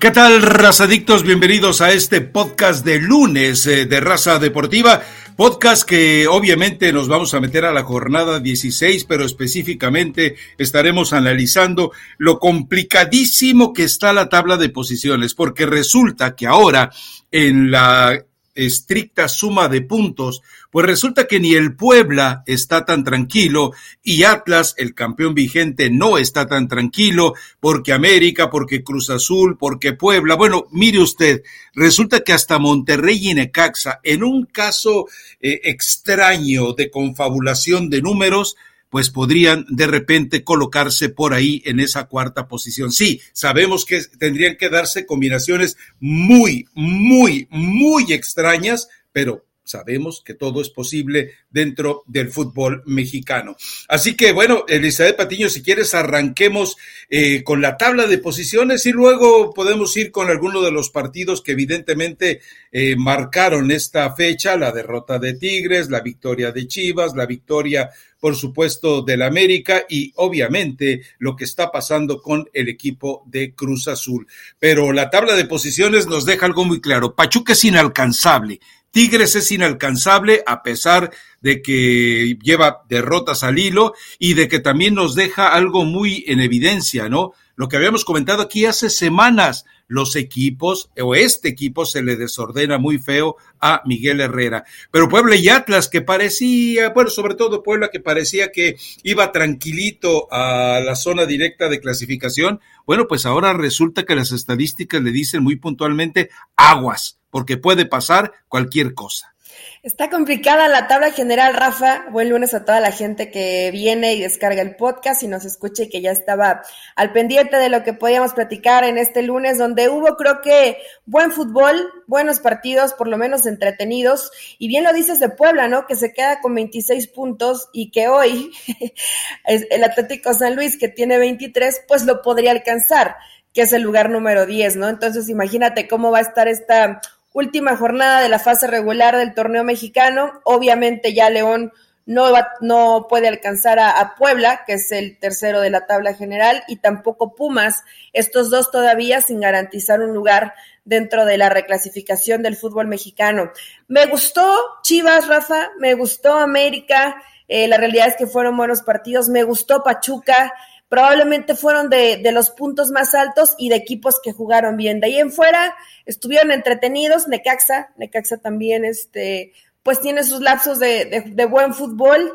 ¿Qué tal, razadictos? Bienvenidos a este podcast de lunes eh, de Raza Deportiva. Podcast que obviamente nos vamos a meter a la jornada 16, pero específicamente estaremos analizando lo complicadísimo que está la tabla de posiciones, porque resulta que ahora en la estricta suma de puntos, pues resulta que ni el Puebla está tan tranquilo y Atlas, el campeón vigente, no está tan tranquilo porque América, porque Cruz Azul, porque Puebla. Bueno, mire usted, resulta que hasta Monterrey y Necaxa, en un caso eh, extraño de confabulación de números, pues podrían de repente colocarse por ahí en esa cuarta posición. Sí, sabemos que tendrían que darse combinaciones muy, muy, muy extrañas, pero sabemos que todo es posible dentro del fútbol mexicano. Así que bueno, Elizabeth Patiño, si quieres arranquemos eh, con la tabla de posiciones y luego podemos ir con alguno de los partidos que evidentemente eh, marcaron esta fecha, la derrota de Tigres, la victoria de Chivas, la victoria por supuesto, del América y obviamente lo que está pasando con el equipo de Cruz Azul. Pero la tabla de posiciones nos deja algo muy claro. Pachuca es inalcanzable. Tigres es inalcanzable a pesar de que lleva derrotas al hilo y de que también nos deja algo muy en evidencia, ¿no? Lo que habíamos comentado aquí hace semanas, los equipos o este equipo se le desordena muy feo a Miguel Herrera. Pero Puebla y Atlas que parecía, bueno, sobre todo Puebla que parecía que iba tranquilito a la zona directa de clasificación, bueno, pues ahora resulta que las estadísticas le dicen muy puntualmente aguas, porque puede pasar cualquier cosa. Está complicada la tabla general, Rafa. Buen lunes a toda la gente que viene y descarga el podcast y nos escucha y que ya estaba al pendiente de lo que podíamos platicar en este lunes, donde hubo, creo que, buen fútbol, buenos partidos, por lo menos entretenidos. Y bien lo dices de Puebla, ¿no? Que se queda con 26 puntos y que hoy el Atlético San Luis, que tiene 23, pues lo podría alcanzar, que es el lugar número 10, ¿no? Entonces, imagínate cómo va a estar esta última jornada de la fase regular del torneo mexicano. Obviamente ya León no, va, no puede alcanzar a, Puebla, que es el tercero de la tabla general, y tampoco Pumas, estos dos todavía sin garantizar un lugar dentro de la reclasificación del fútbol mexicano. Me gustó Chivas, Rafa, me gustó América, eh, la realidad es que fueron buenos partidos, me gustó Pachuca, probablemente fueron de, de, los puntos más altos y de equipos que jugaron bien. De ahí en fuera estuvieron entretenidos, Necaxa, Necaxa también, este, pues tiene sus lapsos de, de, buen fútbol.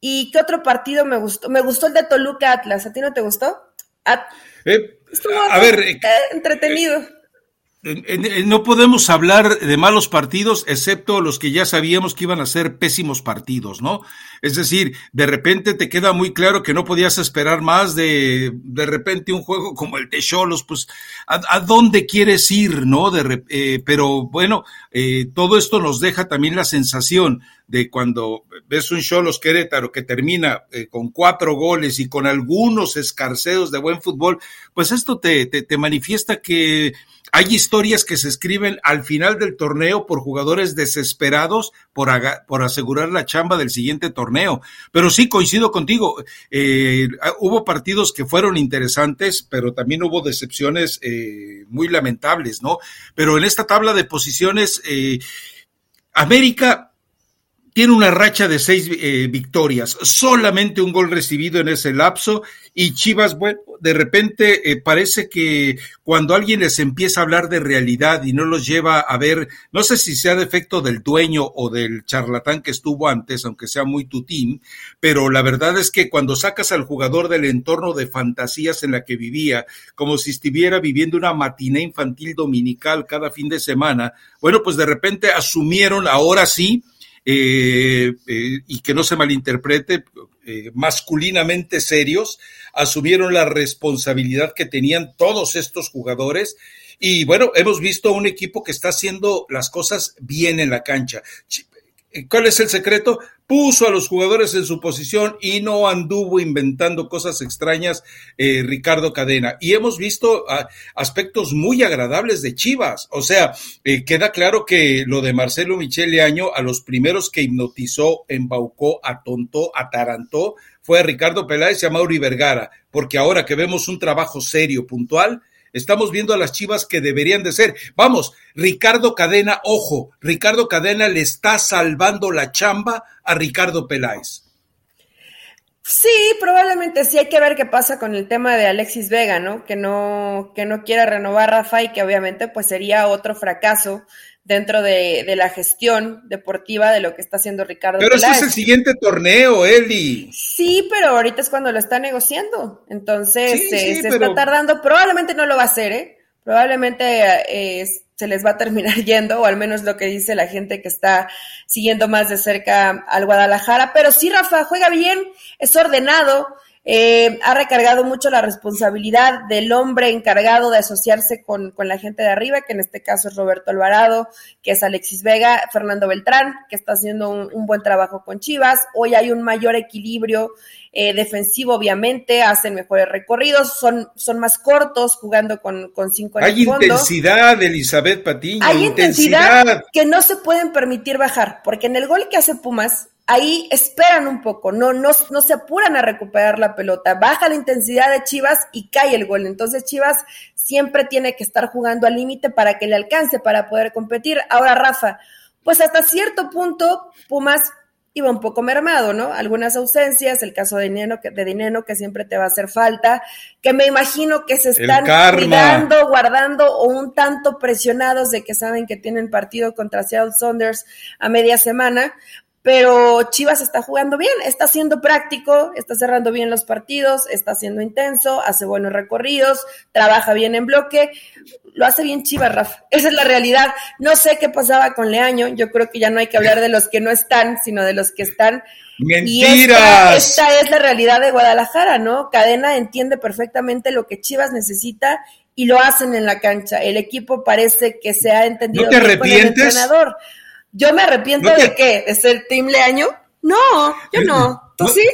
¿Y qué otro partido me gustó? Me gustó el de Toluca Atlas, ¿a ti no te gustó? Eh, a ver, eh, entretenido. No podemos hablar de malos partidos, excepto los que ya sabíamos que iban a ser pésimos partidos, ¿no? Es decir, de repente te queda muy claro que no podías esperar más de, de repente un juego como el de Cholos, pues, ¿a, dónde quieres ir, no? De, eh, pero bueno, eh, todo esto nos deja también la sensación de cuando ves un Cholos Querétaro que termina eh, con cuatro goles y con algunos escarceos de buen fútbol, pues esto te, te, te manifiesta que hay historias que se escriben al final del torneo por jugadores desesperados por, por asegurar la chamba del siguiente torneo. Pero sí, coincido contigo, eh, hubo partidos que fueron interesantes, pero también hubo decepciones eh, muy lamentables, ¿no? Pero en esta tabla de posiciones, eh, América tiene una racha de seis eh, victorias, solamente un gol recibido en ese lapso y Chivas, bueno, de repente eh, parece que cuando alguien les empieza a hablar de realidad y no los lleva a ver, no sé si sea defecto del dueño o del charlatán que estuvo antes, aunque sea muy tutín, pero la verdad es que cuando sacas al jugador del entorno de fantasías en la que vivía, como si estuviera viviendo una matiné infantil dominical cada fin de semana, bueno, pues de repente asumieron ahora sí, eh, eh, y que no se malinterprete, eh, masculinamente serios, asumieron la responsabilidad que tenían todos estos jugadores. Y bueno, hemos visto un equipo que está haciendo las cosas bien en la cancha. ¿Cuál es el secreto? puso a los jugadores en su posición y no anduvo inventando cosas extrañas eh, Ricardo Cadena. Y hemos visto ah, aspectos muy agradables de Chivas. O sea, eh, queda claro que lo de Marcelo Michele Año, a los primeros que hipnotizó, embaucó, atontó, atarantó, fue a Ricardo Peláez y a Mauri Vergara, porque ahora que vemos un trabajo serio, puntual, Estamos viendo a las Chivas que deberían de ser. Vamos, Ricardo Cadena, ojo, Ricardo Cadena le está salvando la chamba a Ricardo Peláez. Sí, probablemente sí hay que ver qué pasa con el tema de Alexis Vega, ¿no? Que no, que no quiera renovar Rafa y que obviamente pues sería otro fracaso dentro de, la gestión deportiva de lo que está haciendo Ricardo. Pero ese es el siguiente torneo, Eli. Sí, pero ahorita es cuando lo está negociando. Entonces eh, se está tardando. Probablemente no lo va a hacer, ¿eh? Probablemente eh, se les va a terminar yendo, o al menos lo que dice la gente que está siguiendo más de cerca al Guadalajara. Pero sí, Rafa, juega bien, es ordenado. Eh, ha recargado mucho la responsabilidad del hombre encargado de asociarse con, la gente de arriba, que en este caso es Roberto Alvarado, que es Alexis Vega, Fernando Beltrán, que está haciendo un, buen trabajo con Chivas. Hoy hay un mayor equilibrio eh, defensivo, obviamente, hacen mejores recorridos, son, son más cortos, jugando con, con cinco en Hay intensidad, Elizabeth Patiño. Hay intensidad que no se pueden permitir bajar, porque en el gol que hace Pumas, ahí esperan un poco, no, no, no se apuran a recuperar la pelota, baja la intensidad de Chivas y cae el gol. Entonces Chivas siempre tiene que estar jugando al límite para que le alcance, para poder competir. Ahora, Rafa, pues hasta cierto punto Pumas iba un poco mermado, ¿no? Algunas ausencias, el caso de Dinero, que, de Dinero que siempre te va a hacer falta, que me imagino que se están cuidando, guardando o un tanto presionados de que saben que tienen partido contra Seattle Saunders a media semana, pero Chivas está jugando bien, está siendo práctico, está cerrando bien los partidos, está siendo intenso, hace buenos recorridos, trabaja bien en bloque, lo hace bien Chivas, Rafa. Esa es la realidad. No sé qué pasaba con Leaño, yo creo que ya no hay que hablar de los que no están, sino de los que están. Mentiras. esta, es la realidad de Guadalajara, ¿no? Cadena entiende perfectamente lo que Chivas necesita y lo hacen en la cancha. El equipo parece que se ha entendido ¿No te arrepientes? ¿Yo me arrepiento de qué? ¿De ser Team Leaño? No, yo no. ¿Tú sí?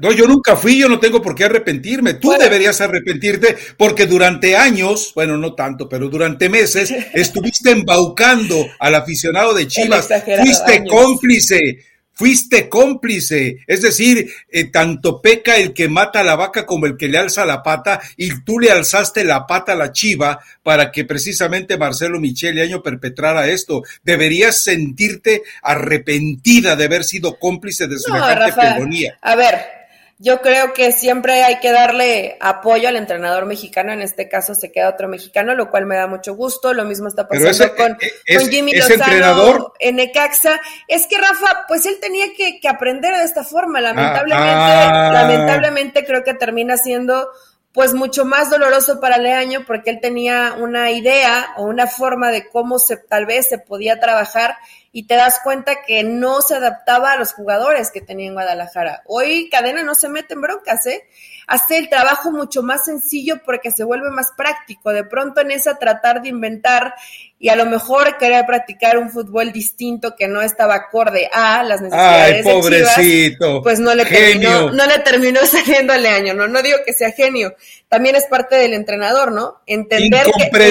No, yo nunca fui, yo no tengo por qué arrepentirme. Tú deberías arrepentirte porque durante años, bueno, no tanto, pero durante meses estuviste embaucando al aficionado de Chivas. Fuiste cómplice fuiste cómplice. Es decir, eh, tanto peca el que mata a la vaca como el que le alza la pata, y tú le alzaste la pata a la chiva para que precisamente Marcelo Michele Año perpetrara esto. Deberías sentirte arrepentida de haber sido cómplice de semejante no, A ver, yo creo que siempre hay que darle apoyo al entrenador mexicano, en este caso se queda otro mexicano, lo cual me da mucho gusto, lo mismo está pasando con, eh, Jimmy Lozano en Necaxa. Es que Rafa, pues él tenía que, aprender de esta forma, lamentablemente, ah, ah. lamentablemente creo que termina siendo pues mucho más doloroso para Leaño porque él tenía una idea o una forma de cómo se tal vez se podía trabajar y te das cuenta que no se adaptaba a los jugadores que tenía en Guadalajara. Hoy Cadena no se mete en broncas, ¿eh? Hace el trabajo mucho más sencillo porque se vuelve más práctico. De pronto en esa tratar de inventar y a lo mejor querer practicar un fútbol distinto que no estaba acorde a las necesidades Ay, pobrecito, pues no le terminó, no le terminó saliendo el año, no, no digo que sea genio, también es parte del entrenador, ¿no? Entender que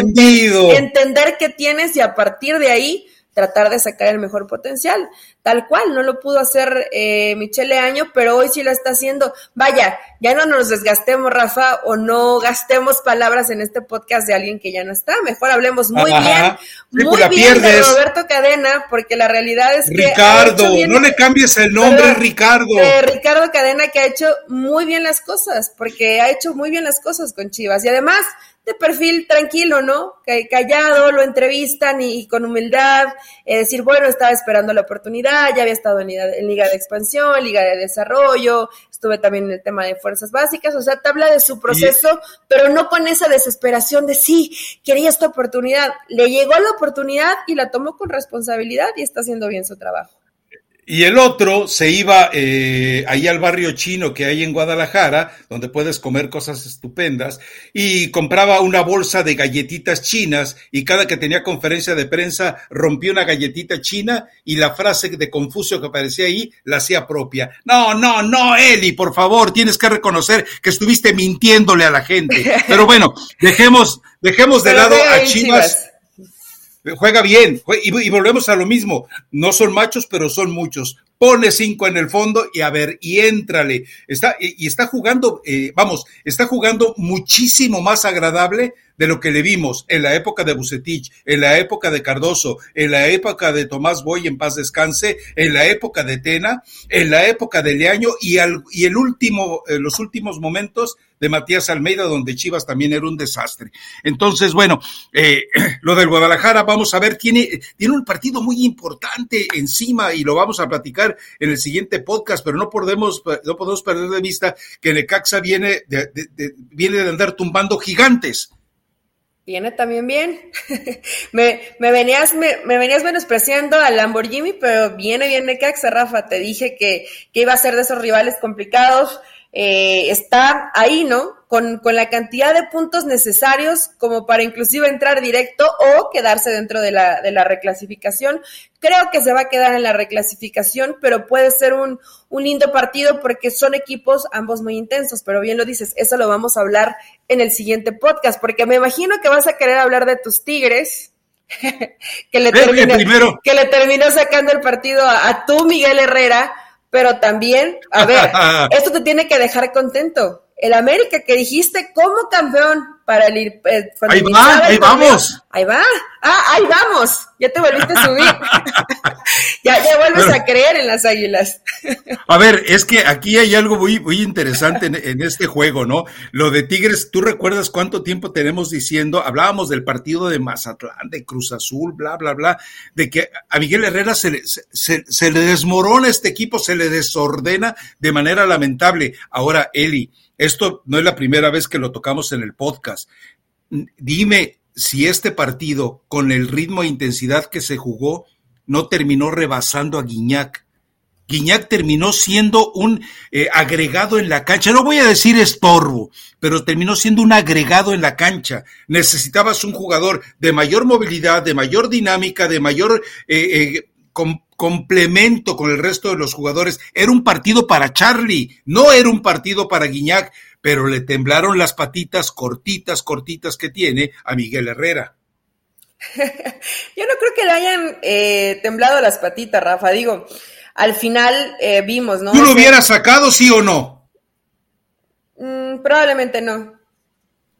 entender qué tienes y a partir de ahí tratar de sacar el mejor potencial. Tal cual, no lo pudo hacer eh, Michele Año, pero hoy sí lo está haciendo. Vaya, ya no nos desgastemos, Rafa, o no gastemos palabras en este podcast de alguien que ya no está. Mejor hablemos muy bien, muy pues bien de Roberto Cadena, porque la realidad es que. Ricardo, no le cambies el nombre, Ricardo. Ricardo Cadena, que ha hecho muy bien las cosas, porque ha hecho muy bien las cosas con Chivas. Y además, de perfil tranquilo, ¿no? Callado, lo entrevistan y, con humildad, eh, decir, bueno, estaba esperando la oportunidad, ya había estado en Liga, de Expansión, Liga de Desarrollo, estuve también en el tema de fuerzas básicas, o sea, te habla de su proceso, pero no con esa desesperación de sí, quería esta oportunidad. Le llegó la oportunidad y la tomó con responsabilidad y está haciendo bien su trabajo. Y el otro se iba eh, ahí al barrio chino que hay en Guadalajara, donde puedes comer cosas estupendas, y compraba una bolsa de galletitas chinas y cada que tenía conferencia de prensa rompía una galletita china y la frase de Confucio que aparecía ahí la hacía propia. No, no, no, Eli, por favor, tienes que reconocer que estuviste mintiéndole a la gente. Pero bueno, dejemos, dejemos de lado a Chivas juega bien, y, volvemos a lo mismo, no son machos, pero son muchos. pone cinco en el fondo y a ver, y éntrale. Está, y, está jugando, eh, vamos, está jugando muchísimo más agradable de lo que le vimos en la época de Bucetich, en la época de Cardoso, en la época de Tomás Boy en paz descanse, en la época de Tena, en la época de Leaño y, al, y el último, eh, los últimos momentos de Matías Almeida, donde Chivas también era un desastre. Entonces, bueno, eh, lo del Guadalajara, vamos a ver, tiene, tiene un partido muy importante encima y lo vamos a platicar en el siguiente podcast, pero no podemos, no podemos perder de vista que Necaxa viene de, viene de andar tumbando gigantes Viene también bien. me, me, venías, me, me, venías menospreciando al Lamborghini, pero viene bien Necaxa, Rafa. Te dije que, que iba a ser de esos rivales complicados. Eh, está ahí, ¿no? Con, con, la cantidad de puntos necesarios como para inclusive entrar directo o quedarse dentro de la, de la reclasificación. Creo que se va a quedar en la reclasificación, pero puede ser un, un lindo partido porque son equipos ambos muy intensos, pero bien lo dices, eso lo vamos a hablar en el siguiente podcast, porque me imagino que vas a querer hablar de tus Tigres. que, le terminó, que le terminó sacando el partido a, a tu Miguel Herrera, pero también, a ver, esto te tiene que dejar contento. El América que dijiste como campeón para el ir. Eh, ahí va, ahí vamos. Ahí va. Ah, ahí vamos. Ya te volviste a subir. ya, ya vuelves a creer en las águilas. a ver, es que aquí hay algo muy, muy interesante en, este juego, ¿no? Lo de Tigres, ¿tú recuerdas cuánto tiempo tenemos diciendo? Hablábamos del partido de Mazatlán, de Cruz Azul, bla, bla, bla, de que a Miguel Herrera se le, se, se le desmorona este equipo, se le desordena de manera lamentable. Ahora, Eli, esto no es la primera vez que lo tocamos en el podcast. Dime si este partido, con el ritmo e intensidad que se jugó, no terminó rebasando a Guiñac. Guiñac terminó siendo un eh, agregado en la cancha. No voy a decir estorbo, pero terminó siendo un agregado en la cancha. Necesitabas un jugador de mayor movilidad, de mayor dinámica, de mayor eh, eh, complemento con el resto de los jugadores. Era un partido para Charlie, no era un partido para Guiñac, pero le temblaron las patitas cortitas, cortitas que tiene a Miguel Herrera. Yo no creo que le hayan eh, temblado las patitas, Rafa. Digo, al final eh, vimos, ¿no? ¿Tú lo hubieras sacado, sí o no? Mm, probablemente no.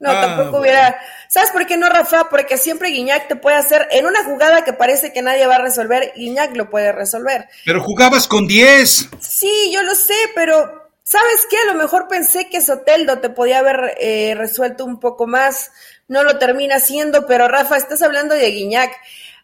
No, ah, tampoco hubiera. ¿Sabes por qué no, Rafa? Porque siempre Guiñac te puede hacer en una jugada que parece que nadie va a resolver, Guiñac lo puede resolver. Pero jugabas con 10. Sí, yo lo sé, pero ¿sabes qué? A lo mejor pensé que Soteldo te podía haber eh, resuelto un poco más. No lo termina haciendo, pero Rafa, estás hablando de Guiñac.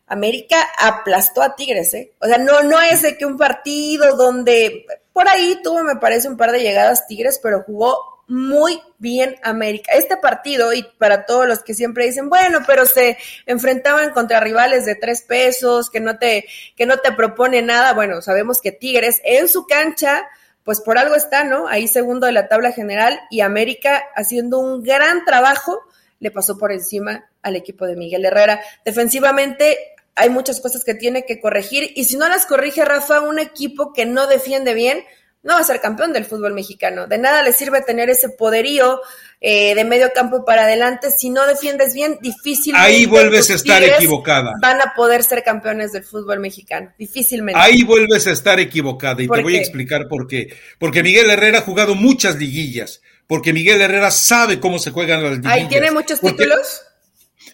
América aplastó a Tigres, ¿eh? O sea, no, no es de que un partido donde por ahí tuvo, me parece, un par de llegadas Tigres, pero jugó muy bien América. Este partido, y para todos los que siempre dicen, bueno, pero se enfrentaban contra rivales de tres pesos, que no te, que no te propone nada. Bueno, sabemos que Tigres en su cancha, pues por algo está, ¿no? Ahí segundo de la tabla general y América haciendo un gran trabajo le pasó por encima al equipo de Miguel Herrera. Defensivamente hay muchas cosas que tiene que corregir y si no las corrige Rafa, un equipo que no defiende bien, no va a ser campeón del fútbol mexicano. De nada le sirve tener ese poderío eh, de medio campo para adelante. Si no defiendes bien, difícilmente. Ahí vuelves a estar equivocada. Van a poder ser campeones del fútbol mexicano. Difícilmente. Ahí vuelves a estar equivocada y te voy a explicar por qué. Porque Miguel Herrera ha jugado muchas liguillas. Porque Miguel Herrera sabe cómo se juegan las liguillas. ¿Ahí tiene muchos títulos?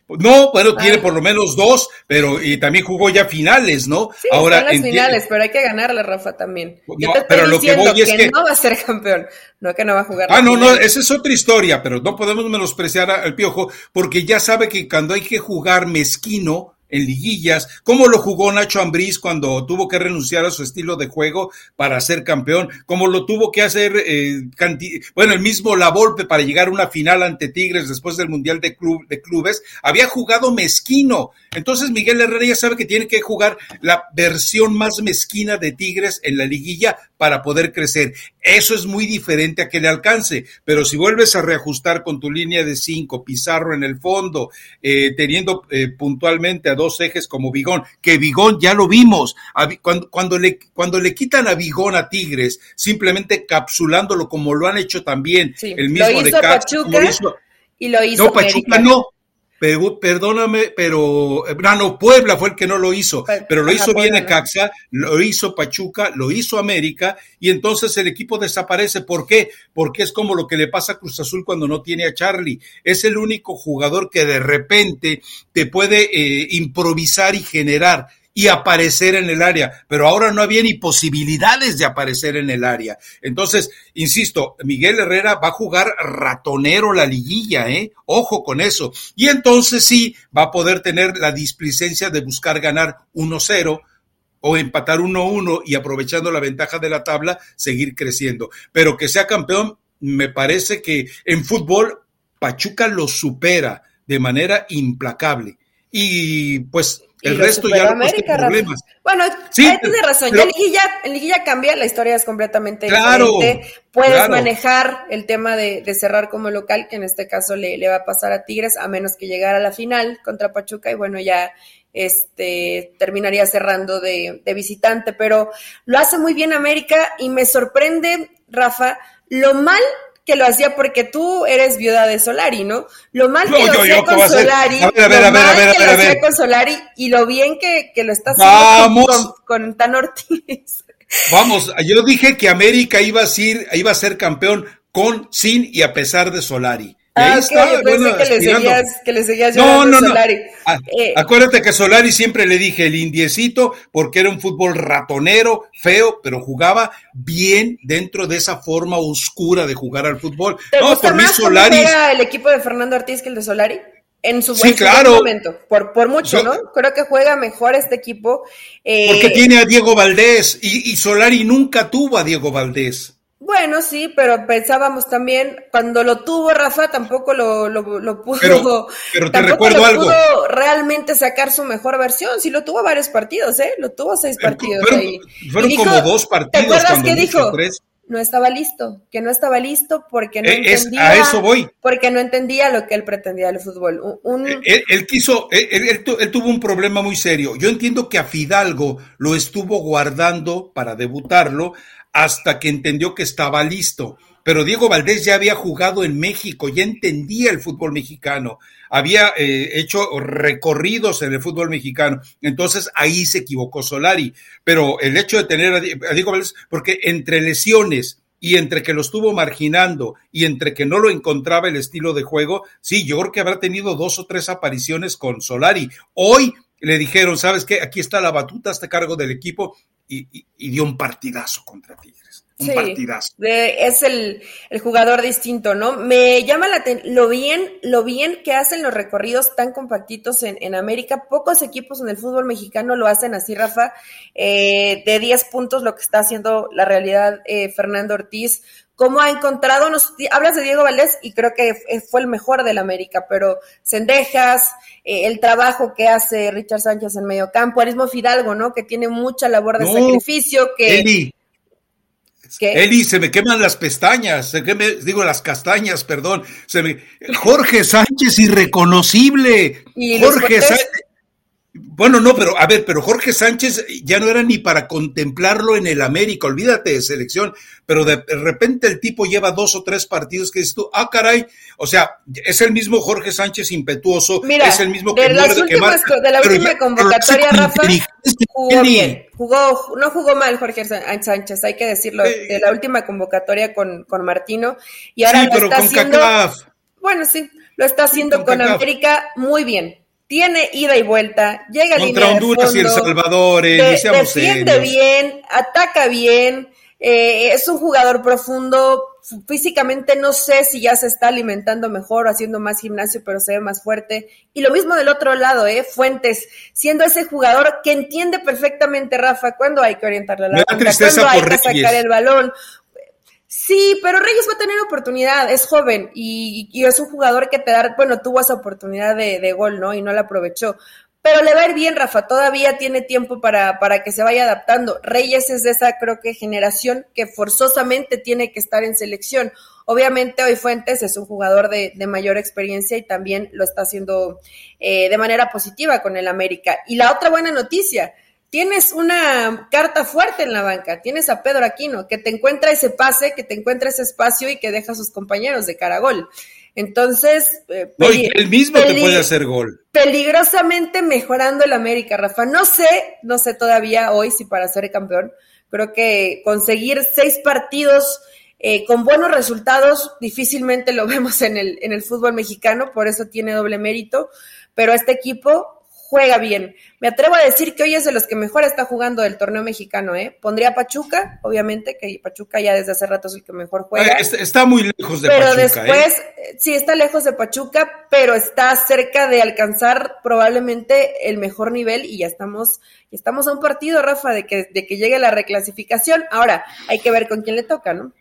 No, bueno, tiene por lo menos dos, pero y también jugó ya finales, ¿no? Sí, Ahora las finales, pero hay que ganarle, Rafa, también. Yo te estoy pero lo que voy es que, no va a ser campeón, no que no va a jugar. Ah, no, no, esa es otra historia, pero no podemos menospreciar al Piojo porque ya sabe que cuando hay que jugar mezquino, en liguillas, cómo lo jugó Nacho Ambriz cuando tuvo que renunciar a su estilo de juego para ser campeón, cómo lo tuvo que hacer, eh, bueno, el mismo La Volpe para llegar a una final ante Tigres después del Mundial de, Club, de Clubes, había jugado mezquino. Entonces Miguel Herrera ya sabe que tiene que jugar la versión más mezquina de Tigres en la liguilla para poder crecer. Eso es muy diferente a que le alcance, pero si vuelves a reajustar con tu línea de cinco, Pizarro en el fondo, eh, teniendo eh, puntualmente a dos ejes como Vigón, que Vigón ya lo vimos, cuando, cuando, le, cuando le quitan a Vigón a Tigres, simplemente capsulándolo como lo han hecho también el mismo de Pachuca, y lo hizo No, Pachuca no, perdóname, pero eh, no, Puebla fue el que no lo hizo, pero, lo hizo bien Ecaxa, lo hizo Pachuca, lo hizo América, y entonces el equipo desaparece. ¿Por qué? Porque es como lo que le pasa a Cruz Azul cuando no tiene a Charlie. Es el único jugador que de repente te puede eh, improvisar y generar y aparecer en el área, pero ahora no había ni posibilidades de aparecer en el área. Entonces, insisto, Miguel Herrera va a jugar ratonero la liguilla, ¿eh? Ojo con eso. Y entonces sí, va a poder tener la displicencia de buscar ganar 1-0 o empatar 1-1 y aprovechando la ventaja de la tabla, seguir creciendo. Pero que sea campeón, me parece que en fútbol Pachuca lo supera de manera implacable. Y pues el resto ya no problemas. Bueno, sí, tiene razón. ya en liguilla, cambia, la historia es completamente diferente. Puedes manejar el tema de, cerrar como local, que en este caso le, le va a pasar a Tigres, a menos que llegara a la final contra Pachuca, y bueno, ya este terminaría cerrando de, de visitante. Pero lo hace muy bien América y me sorprende, Rafa, lo mal que lo hacía porque tú eres viuda de Solari, ¿no? Lo mal que lo hacía con Solari, lo mal que lo hacía con Solari y lo bien que, que lo está haciendo con, con, Tan Ortiz. Vamos, yo dije que América iba a ser, iba a ser campeón con, sin y a pesar de Solari. Ah, yo pensé que, le seguías, que le seguías no, no, no. Solari. Ah, eh, acuérdate que Solari siempre le dije el indiecito porque era un fútbol ratonero, feo, pero jugaba bien dentro de esa forma oscura de jugar al fútbol. ¿Te no, gusta por más Solari. Era el equipo de Fernando Ortiz que el de Solari? En su buen momento, por, por mucho, ¿no? Creo que juega mejor este equipo. Eh, porque tiene a Diego Valdés y, y Solari nunca tuvo a Diego Valdés. Bueno, sí, pero pensábamos también, cuando lo tuvo Rafa, tampoco lo, lo, pudo, pero, te recuerdo pudo realmente sacar su mejor versión. Sí, lo tuvo varios partidos, ¿eh? Lo tuvo seis partidos fueron, ahí. Fueron como dos partidos. ¿Te acuerdas qué dijo? No estaba listo, que no estaba listo porque no eh, entendía. a eso voy. Porque no entendía lo que él pretendía del fútbol. Eh, él, quiso, él, tuvo un problema muy serio. Yo entiendo que a Fidalgo lo estuvo guardando para debutarlo hasta que entendió que estaba listo. Pero Diego Valdés ya había jugado en México, ya entendía el fútbol mexicano, había eh, hecho recorridos en el fútbol mexicano. Entonces ahí se equivocó Solari. Pero el hecho de tener a Diego Valdés, porque entre lesiones y entre que lo estuvo marginando y entre que no lo encontraba el estilo de juego, sí, yo creo que habrá tenido dos o tres apariciones con Solari. Hoy le dijeron, ¿sabes qué? Aquí está la batuta, este cargo del equipo y, dio un partidazo contra Tigres. Un partidazo. es el, jugador distinto, ¿no? Me llama la lo bien, lo bien que hacen los recorridos tan compactitos en, América. Pocos equipos en el fútbol mexicano lo hacen así, Rafa. Eh, de 10 puntos, lo que está haciendo la realidad eh, Fernando Ortiz cómo ha encontrado, nos, hablas de Diego Valdés y creo que fue el mejor del América, pero Cendejas, eh, el trabajo que hace Richard Sánchez en medio campo, Arismo Fidalgo, ¿no? Que tiene mucha labor de sacrificio, que... Eli. Eli, se me queman las pestañas, se digo las castañas, perdón. Se me, Jorge Sánchez irreconocible. Jorge Sánchez, bueno, no, pero a ver, pero Jorge Sánchez ya no era ni para contemplarlo en el América, olvídate de selección, pero de repente el tipo lleva dos o tres partidos que dices tú, ah, caray, o sea, es el mismo Jorge Sánchez impetuoso, es el mismo que de las últimas, De la última convocatoria, Rafa, jugó bien, jugó, no jugó mal Jorge Sánchez, hay que decirlo, de la última convocatoria con, con Martino, y ahora lo está haciendo, bueno, sí, lo está haciendo con América muy bien tiene ida y vuelta, llega a línea Honduras de y El Salvador, eh, defiende bien, ataca bien, eh, es un jugador profundo, físicamente no sé si ya se está alimentando mejor o haciendo más gimnasio, pero se ve más fuerte. Y lo mismo del otro lado, ¿eh? Fuentes, siendo ese jugador que entiende perfectamente, Rafa, cuándo hay que orientarle la cuándo hay que sacar el balón, Sí, pero Reyes va a tener oportunidad, es joven y, es un jugador que te da, bueno, tuvo esa oportunidad de, gol, ¿no? Y no la aprovechó. Pero le va a ir bien, Rafa, todavía tiene tiempo para, para que se vaya adaptando. Reyes es de esa, creo que, generación que forzosamente tiene que estar en selección. Obviamente hoy Fuentes es un jugador de, mayor experiencia y también lo está haciendo eh, de manera positiva con el América. Y la otra buena noticia, tienes una carta fuerte en la banca, tienes a Pedro Aquino, que te encuentra ese pase, que te encuentra ese espacio y que deja a sus compañeros de cara gol. Entonces, eh, no, él mismo te puede hacer gol. Peligrosamente mejorando el América, Rafa. No sé, no sé todavía hoy si para ser campeón. Creo que conseguir seis partidos eh, con buenos resultados difícilmente lo vemos en el, en el fútbol mexicano, por eso tiene doble mérito. Pero este equipo juega bien. Me atrevo a decir que hoy es de los que mejor está jugando el torneo mexicano, ¿eh? Pondría Pachuca, obviamente, que Pachuca ya desde hace rato es el que mejor juega. Está muy lejos de pero Pachuca. Pero ¿eh? después, sí, está lejos de Pachuca, pero está cerca de alcanzar probablemente el mejor nivel y ya estamos, estamos a un partido, Rafa, de que, de que llegue la reclasificación. Ahora, hay que ver con quién le toca, ¿no?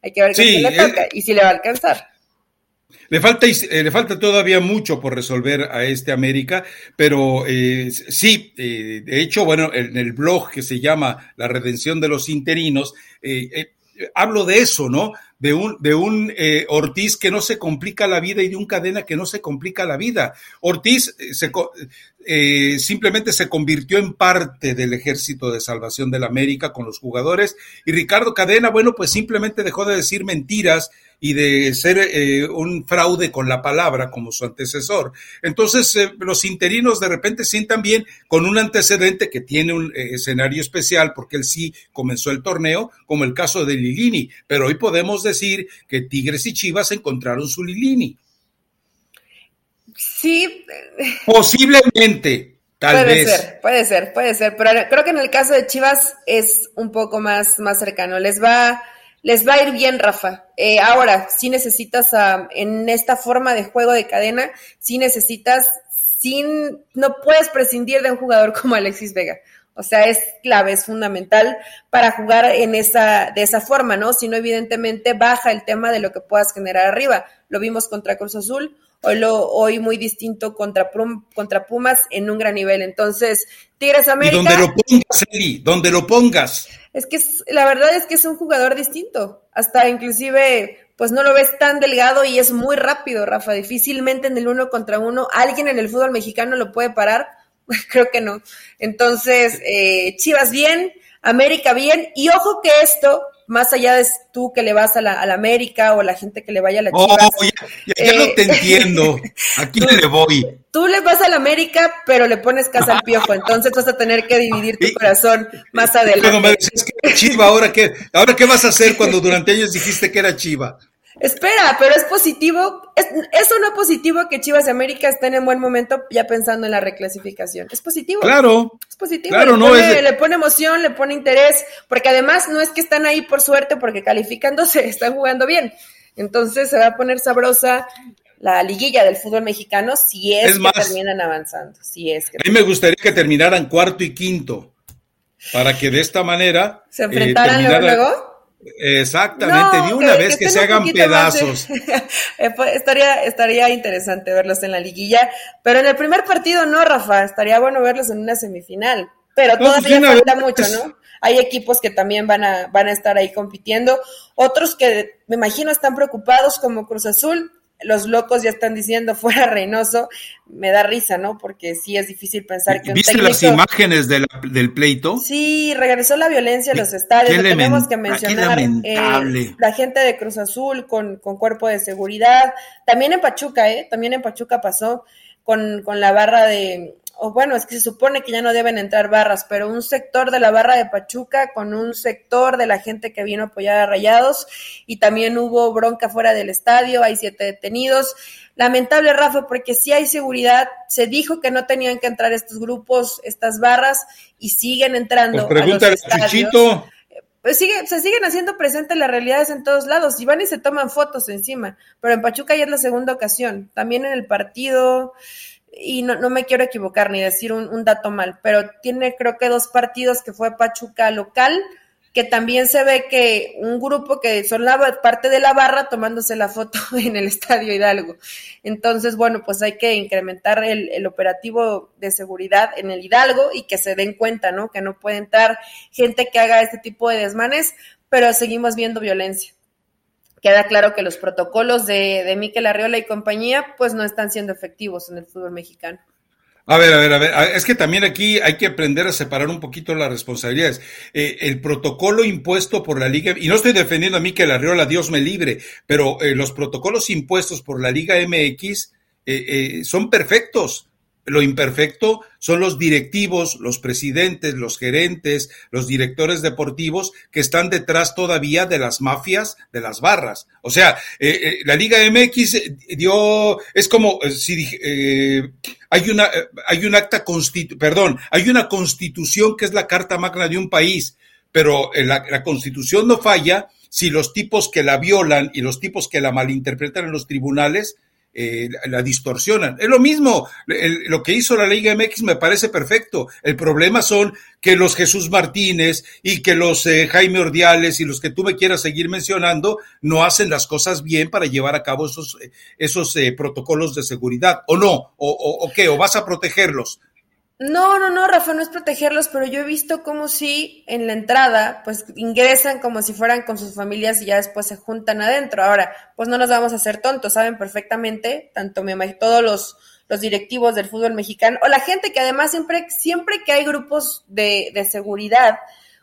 Hay que ver con quién le toca y si le va a alcanzar. Le falta, eh, le falta todavía mucho por resolver a este América, pero eh, sí, eh, de hecho, bueno, en el blog que se llama La Redención de los Interinos, hablo de eso, ¿no? De un, de un Ortiz que no se complica la vida y de un cadena que no se complica la vida. Ortiz se, simplemente se convirtió en parte del ejército de salvación de la América con los jugadores y Ricardo Cadena, bueno, pues simplemente dejó de decir mentiras y de ser eh, un fraude con la palabra como su antecesor. Entonces, eh, los interinos de repente sientan bien con un antecedente que tiene un eh, escenario especial porque él sí comenzó el torneo, como el caso de Lilini, pero hoy podemos decir que Tigres y Chivas encontraron su Lilini. Sí. Posiblemente. Tal puede vez. ser, puede ser, puede ser, pero creo que en el caso de Chivas es un poco más, más cercano. Les va, les va a ir bien, Rafa. Eh, ahora, si necesitas en esta forma de juego de cadena, si necesitas, sin, no puedes prescindir de un jugador como Alexis Vega. O sea, es clave, es fundamental para jugar en esa, de esa forma, ¿no? Si no, evidentemente baja el tema de lo que puedas generar arriba. Lo vimos contra Cruz Azul, hoy, lo, hoy muy distinto contra, contra Pumas en un gran nivel. Entonces, Tigres América. Y donde lo pongas, Eli, donde lo pongas. Es que la verdad es que es un jugador distinto. Hasta inclusive, pues no lo ves tan delgado y es muy rápido, Rafa. Difícilmente en el uno contra uno, alguien en el fútbol mexicano lo puede parar. Creo que no. Entonces, eh, Chivas bien, América bien. Y ojo que esto más allá de tú que le vas a la, América o la gente que le vaya a la oh, Chivas. Oh, ya, no te eh, entiendo. ¿A quién le voy? Tú le vas a la América, pero le pones casa al piojo, entonces vas a tener que dividir tu corazón más adelante. Pero me decías que era Chiva, ¿ahora qué? ¿Ahora qué vas a hacer cuando durante años dijiste que era Chiva? Espera, pero es positivo, es, es no positivo que Chivas de América estén en buen momento ya pensando en la reclasificación. Es positivo. Claro. Es positivo. Claro, le, no pone, le pone emoción, le pone interés, porque además no es que están ahí por suerte, porque calificándose están jugando bien. Entonces se va a poner sabrosa la liguilla del fútbol mexicano si es, que terminan avanzando. Si es que a mí me gustaría que terminaran cuarto y quinto, para que de esta manera... ¿Se enfrentaran eh, luego? Exactamente, de una vez que, se hagan pedazos. Eh, pues, estaría, estaría interesante verlos en la liguilla, pero en el primer partido no, Rafa, estaría bueno verlos en una semifinal, pero pues, todavía falta mucho, ¿no? Hay equipos que también van a, van a estar ahí compitiendo, otros que me imagino están preocupados como Cruz Azul, los locos ya están diciendo fuera Reynoso, me da risa, ¿no? Porque sí es difícil pensar que un ¿Viste las imágenes del pleito? Sí, regresó la violencia a los estadios, lo tenemos que mencionar. Eh, la gente de Cruz Azul con, con cuerpo de seguridad, también en Pachuca, ¿eh? También en Pachuca pasó con, con la barra de, o bueno, es que se supone que ya no deben entrar barras, pero un sector de la barra de Pachuca con un sector de la gente que vino a apoyar a Rayados y también hubo bronca fuera del estadio, hay siete detenidos. Lamentable, Rafa, porque si hay seguridad, se dijo que no tenían que entrar estos grupos, estas barras, y siguen entrando. Pues a los estadios. Pues sigue, se siguen haciendo presentes las realidades en todos lados, y van y se toman fotos encima, pero en Pachuca ya es la segunda ocasión, también en el partido, y no, no, me quiero equivocar ni decir un, dato mal, pero tiene creo que dos partidos que fue Pachuca local, que también se ve que un grupo que son la parte de la barra tomándose la foto en el Estadio Hidalgo. Entonces, bueno, pues hay que incrementar el, el operativo de seguridad en el Hidalgo y que se den cuenta, ¿no? Que no puede entrar gente que haga este tipo de desmanes, pero seguimos viendo violencia queda claro que los protocolos de, de Miquel Arriola y compañía pues no están siendo efectivos en el fútbol mexicano. A ver, a ver, a ver, es que también aquí hay que aprender a separar un poquito las responsabilidades. Eh, el protocolo impuesto por la Liga, y no estoy defendiendo a mí que la Riola Dios me libre, pero eh, los protocolos impuestos por la Liga MX eh, son perfectos. Lo imperfecto son los directivos, los presidentes, los gerentes, los directores deportivos que están detrás todavía de las mafias, de las barras. O sea, eh, eh, la Liga MX dio, es como eh, si hay una, hay un acta constitu, perdón, hay una constitución que es la carta magna de un país, pero la constitución no falla si los tipos que la violan y los tipos que la malinterpretan en los tribunales eh, la distorsionan. Es lo mismo, lo que hizo la Liga MX me parece perfecto. El problema son que los Jesús Martínez y que los eh, Jaime Ordiales y los que tú me quieras seguir mencionando no hacen las cosas bien para llevar a cabo esos, esos eh, protocolos de seguridad. ¿O no? ¿O, o, o qué? ¿O vas a protegerlos? No, no, no, Rafa, no es protegerlos, pero yo he visto como si en la entrada, pues ingresan como si fueran con sus familias y ya después se juntan adentro. Ahora, pues no nos vamos a hacer tontos, saben perfectamente, tanto me todos los, los directivos del fútbol mexicano, o la gente que además siempre, siempre que hay grupos de, de seguridad,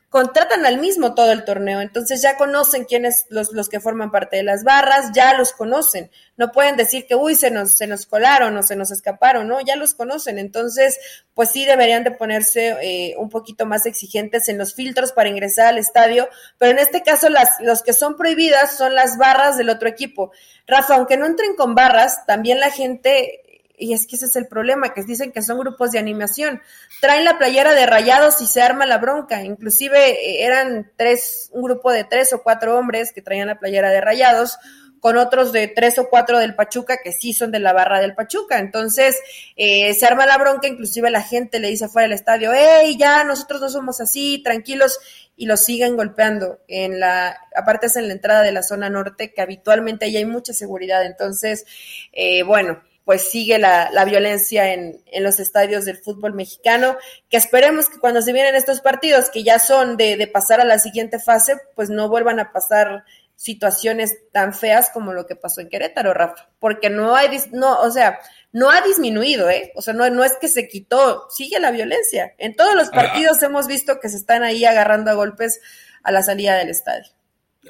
contratan al mismo todo el torneo, entonces ya conocen quiénes los, los que forman parte de las barras, ya los conocen, no pueden decir que, uy, se nos, se nos colaron o se nos escaparon, ¿no? Ya los conocen, entonces, pues sí deberían de ponerse eh, un poquito más exigentes en los filtros para ingresar al estadio, pero en este caso las, los que son prohibidas son las barras del otro equipo. Rafa, aunque no entren con barras, también la gente y es que ese es el problema, que dicen que son grupos de animación. Traen la playera de rayados y se arma la bronca. Inclusive eh, eran tres, un grupo de tres o cuatro hombres que traían la playera de rayados, con otros de tres o cuatro del Pachuca que sí son de la barra del Pachuca. Entonces, eh, se arma la bronca, inclusive la gente le dice fuera del estadio, hey, ya, nosotros no somos así, tranquilos, y los siguen golpeando. En la, aparte es en la entrada de la zona norte, que habitualmente ahí hay mucha seguridad. Entonces, eh, bueno, pues sigue la, la violencia en, en, los estadios del fútbol mexicano, que esperemos que cuando se vienen estos partidos, que ya son de, de, pasar a la siguiente fase, pues no vuelvan a pasar situaciones tan feas como lo que pasó en Querétaro, Rafa, porque no hay, no, o sea, no ha disminuido, ¿eh? O sea, no, no es que se quitó, sigue la violencia. En todos los partidos hemos visto que se están ahí agarrando a golpes a la salida del estadio.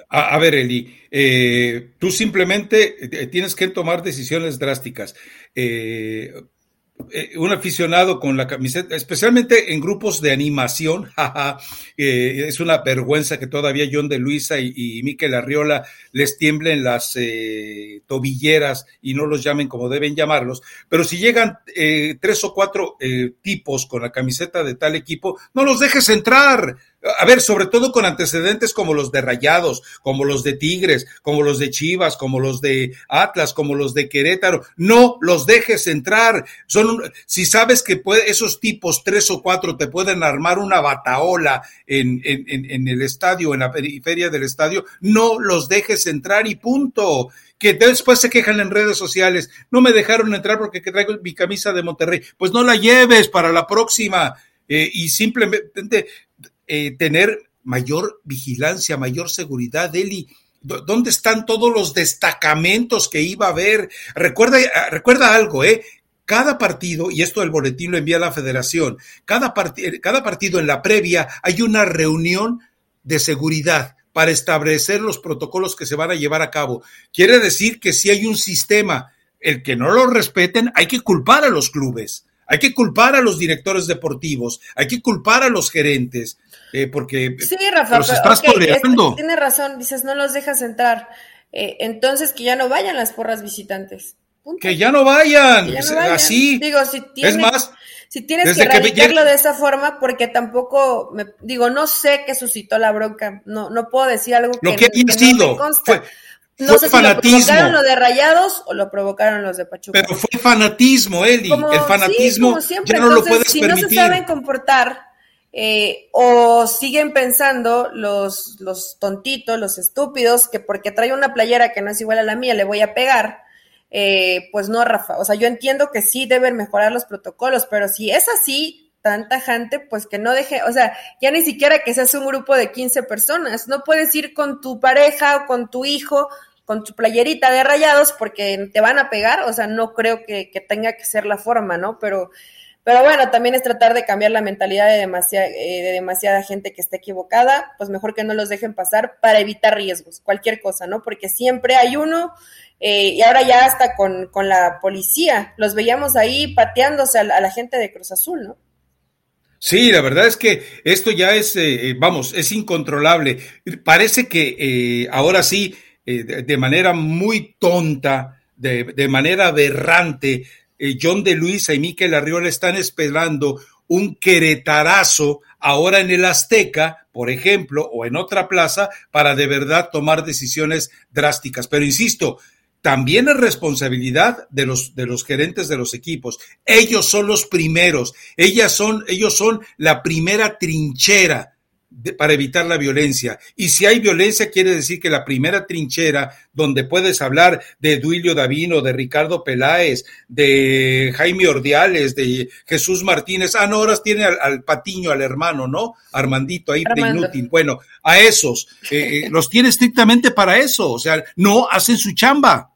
A, ver, Eli, eh, tú simplemente eh, tienes que tomar decisiones drásticas. Eh, eh, un aficionado con la camiseta, especialmente en grupos de animación, jaja, eh, es una vergüenza que todavía John de Luisa y, y Miquel Arriola les tiemblen las eh, tobilleras y no los llamen como deben llamarlos, pero si llegan eh, tres o cuatro eh, tipos con la camiseta de tal equipo, no los dejes entrar, a ver, sobre todo con antecedentes como los de Rayados, como los de Tigres, como los de Chivas, como los de Atlas, como los de Querétaro, no los dejes entrar. Son, si sabes que puede, esos tipos, tres o cuatro, te pueden armar una bataola en, en, en el estadio, en la periferia del estadio, no los dejes entrar y punto. Que después se quejan en redes sociales, no me dejaron entrar porque traigo mi camisa de Monterrey, pues no la lleves para la próxima. Eh, y simplemente eh, tener mayor vigilancia, mayor seguridad, Eli. ¿Dónde están todos los destacamentos que iba a haber? Recuerda, recuerda algo, ¿eh? Cada partido, y esto el boletín lo envía la federación, cada, part cada partido en la previa hay una reunión de seguridad para establecer los protocolos que se van a llevar a cabo. Quiere decir que si hay un sistema, el que no lo respeten, hay que culpar a los clubes. Hay que culpar a los directores deportivos, hay que culpar a los gerentes, eh, porque sí, Rafa, los estás okay, tolerando. Tiene razón, dices, no los dejas entrar. Eh, entonces que ya no vayan las porras visitantes. Punto. Que ya no vayan, que ya no vayan. así. Digo, si tienes, es más, si tienes que erradicarlo de esa forma, porque tampoco, me, digo, no sé qué suscitó la bronca, no, no puedo decir algo que, lo que, que sido, no me consta. Fue, no sé fanatismo. si lo provocaron los de Rayados o lo provocaron los de Pachuca. Pero fue fanatismo, Eli. Como, el fanatismo sí, ya no Entonces, lo puedes si permitir. no se saben comportar eh, o siguen pensando los, los tontitos, los estúpidos, que porque trae una playera que no es igual a la mía le voy a pegar, eh, pues no, Rafa. O sea, yo entiendo que sí deben mejorar los protocolos, pero si es así, tan tajante, pues que no deje, o sea, ya ni siquiera que seas un grupo de 15 personas, no puedes ir con tu pareja o con tu hijo con tu playerita de rayados porque te van a pegar, o sea, no creo que, que tenga que ser la forma, ¿no? Pero, Pero bueno, también es tratar de cambiar la mentalidad de demasiada, eh, de demasiada gente que está equivocada, pues mejor que no los dejen pasar para evitar riesgos, cualquier cosa, ¿no? Porque siempre hay uno, eh, y ahora ya hasta con, con, la policía, los veíamos ahí pateándose a la, gente de Cruz Azul, ¿no? Sí, la verdad es que esto ya es, eh, vamos, es incontrolable. Parece que ahora sí, de, manera muy tonta, de, de manera aberrante, eh, John de Luisa y Miquel Arriola están esperando un queretarazo ahora en el Azteca, por ejemplo, o en otra plaza, para de verdad tomar decisiones drásticas. Pero insisto, también es responsabilidad de los, de los gerentes de los equipos. Ellos son los primeros, ellas son, ellos son la primera trinchera para evitar la violencia. Y si hay violencia, quiere decir que la primera trinchera donde puedes hablar de Duilio Davino, de Ricardo Peláez, de Jaime Ordiales, de Jesús Martínez, ah, no, ahora tiene al, Patiño, al hermano, ¿no? Armandito ahí de inútil. Bueno, a esos, eh, eh, los tiene estrictamente para eso, o sea, no hacen su chamba.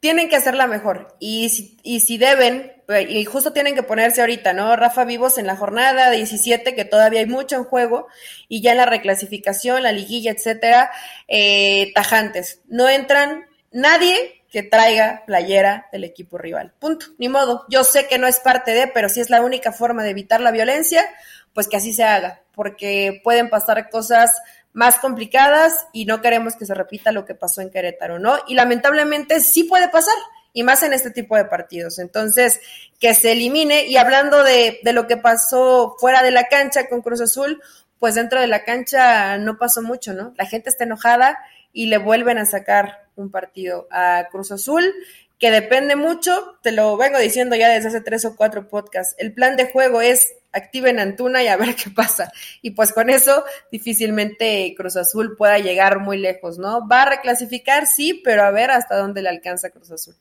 Tienen que hacerla mejor y si, y si deben, y justo tienen que ponerse ahorita, ¿no? Rafa Vivos en la jornada 17, que todavía hay mucho en juego, y ya en la reclasificación, la liguilla, etcétera, eh, tajantes. No entran nadie que traiga playera del equipo rival. Punto. Ni modo. Yo sé que no es parte de, pero si es la única forma de evitar la violencia, pues que así se haga, porque pueden pasar cosas más complicadas y no queremos que se repita lo que pasó en Querétaro, ¿no? Y lamentablemente sí puede pasar y más en este tipo de partidos. Entonces, que se elimine. Y hablando de, lo que pasó fuera de la cancha con Cruz Azul, pues dentro de la cancha no pasó mucho, ¿no? La gente está enojada y le vuelven a sacar un partido a Cruz Azul, que depende mucho, te lo vengo diciendo ya desde hace tres o cuatro podcasts. El plan de juego es activen Antuna y a ver qué pasa. Y pues con eso difícilmente Cruz Azul pueda llegar muy lejos, ¿no? Va a reclasificar, sí, pero a ver hasta dónde le alcanza Cruz Azul.